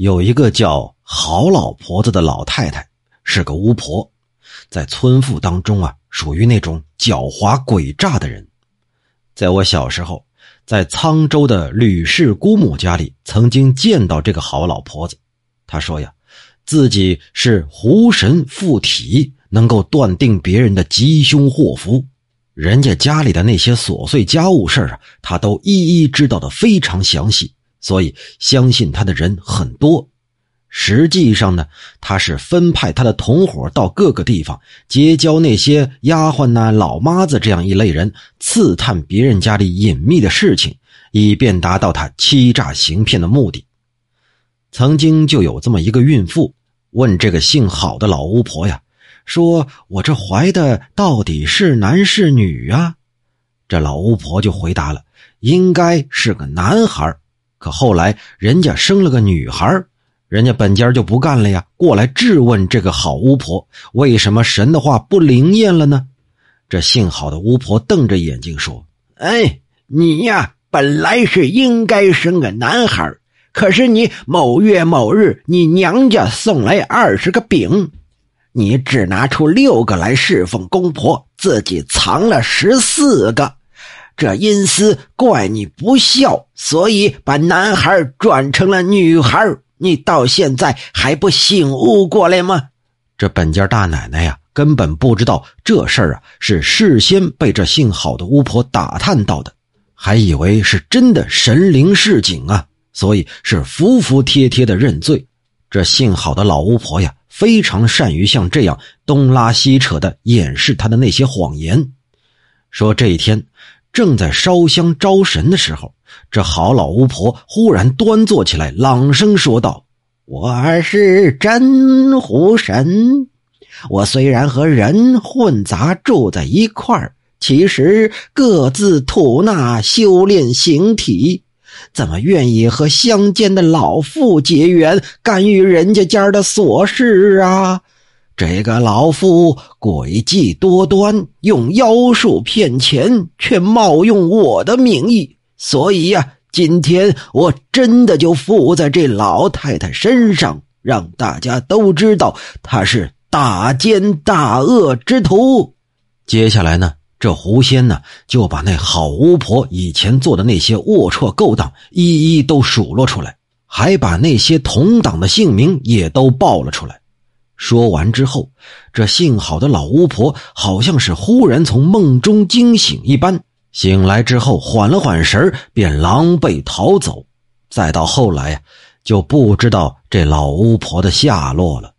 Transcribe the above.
有一个叫好老婆子的老太太，是个巫婆，在村妇当中啊，属于那种狡猾诡诈的人。在我小时候，在沧州的吕氏姑母家里，曾经见到这个好老婆子。她说呀，自己是狐神附体，能够断定别人的吉凶祸福。人家家里的那些琐碎家务事啊，她都一一知道的非常详细。所以，相信他的人很多。实际上呢，他是分派他的同伙到各个地方结交那些丫鬟呐、老妈子这样一类人，刺探别人家里隐秘的事情，以便达到他欺诈行骗的目的。曾经就有这么一个孕妇问这个姓郝的老巫婆呀：“说我这怀的到底是男是女啊？”这老巫婆就回答了：“应该是个男孩。”可后来人家生了个女孩，人家本家就不干了呀，过来质问这个好巫婆，为什么神的话不灵验了呢？这姓郝的巫婆瞪着眼睛说：“哎，你呀，本来是应该生个男孩，可是你某月某日，你娘家送来二十个饼，你只拿出六个来侍奉公婆，自己藏了十四个。”这阴司怪你不孝，所以把男孩转成了女孩。你到现在还不醒悟过来吗？这本家大奶奶呀，根本不知道这事儿啊是事先被这姓郝的巫婆打探到的，还以为是真的神灵示警啊，所以是服服帖帖的认罪。这姓郝的老巫婆呀，非常善于像这样东拉西扯的掩饰她的那些谎言，说这一天。正在烧香招神的时候，这好老巫婆忽然端坐起来，朗声说道：“我是真狐神。我虽然和人混杂住在一块儿，其实各自吐纳修炼形体。怎么愿意和乡间的老妇结缘，干预人家家的琐事啊？”这个老妇诡计多端，用妖术骗钱，却冒用我的名义，所以呀，今天我真的就附在这老太太身上，让大家都知道她是大奸大恶之徒。接下来呢，这狐仙呢就把那好巫婆以前做的那些龌龊勾当一一都数落出来，还把那些同党的姓名也都报了出来。说完之后，这姓好的老巫婆好像是忽然从梦中惊醒一般，醒来之后缓了缓神便狼狈逃走。再到后来呀，就不知道这老巫婆的下落了。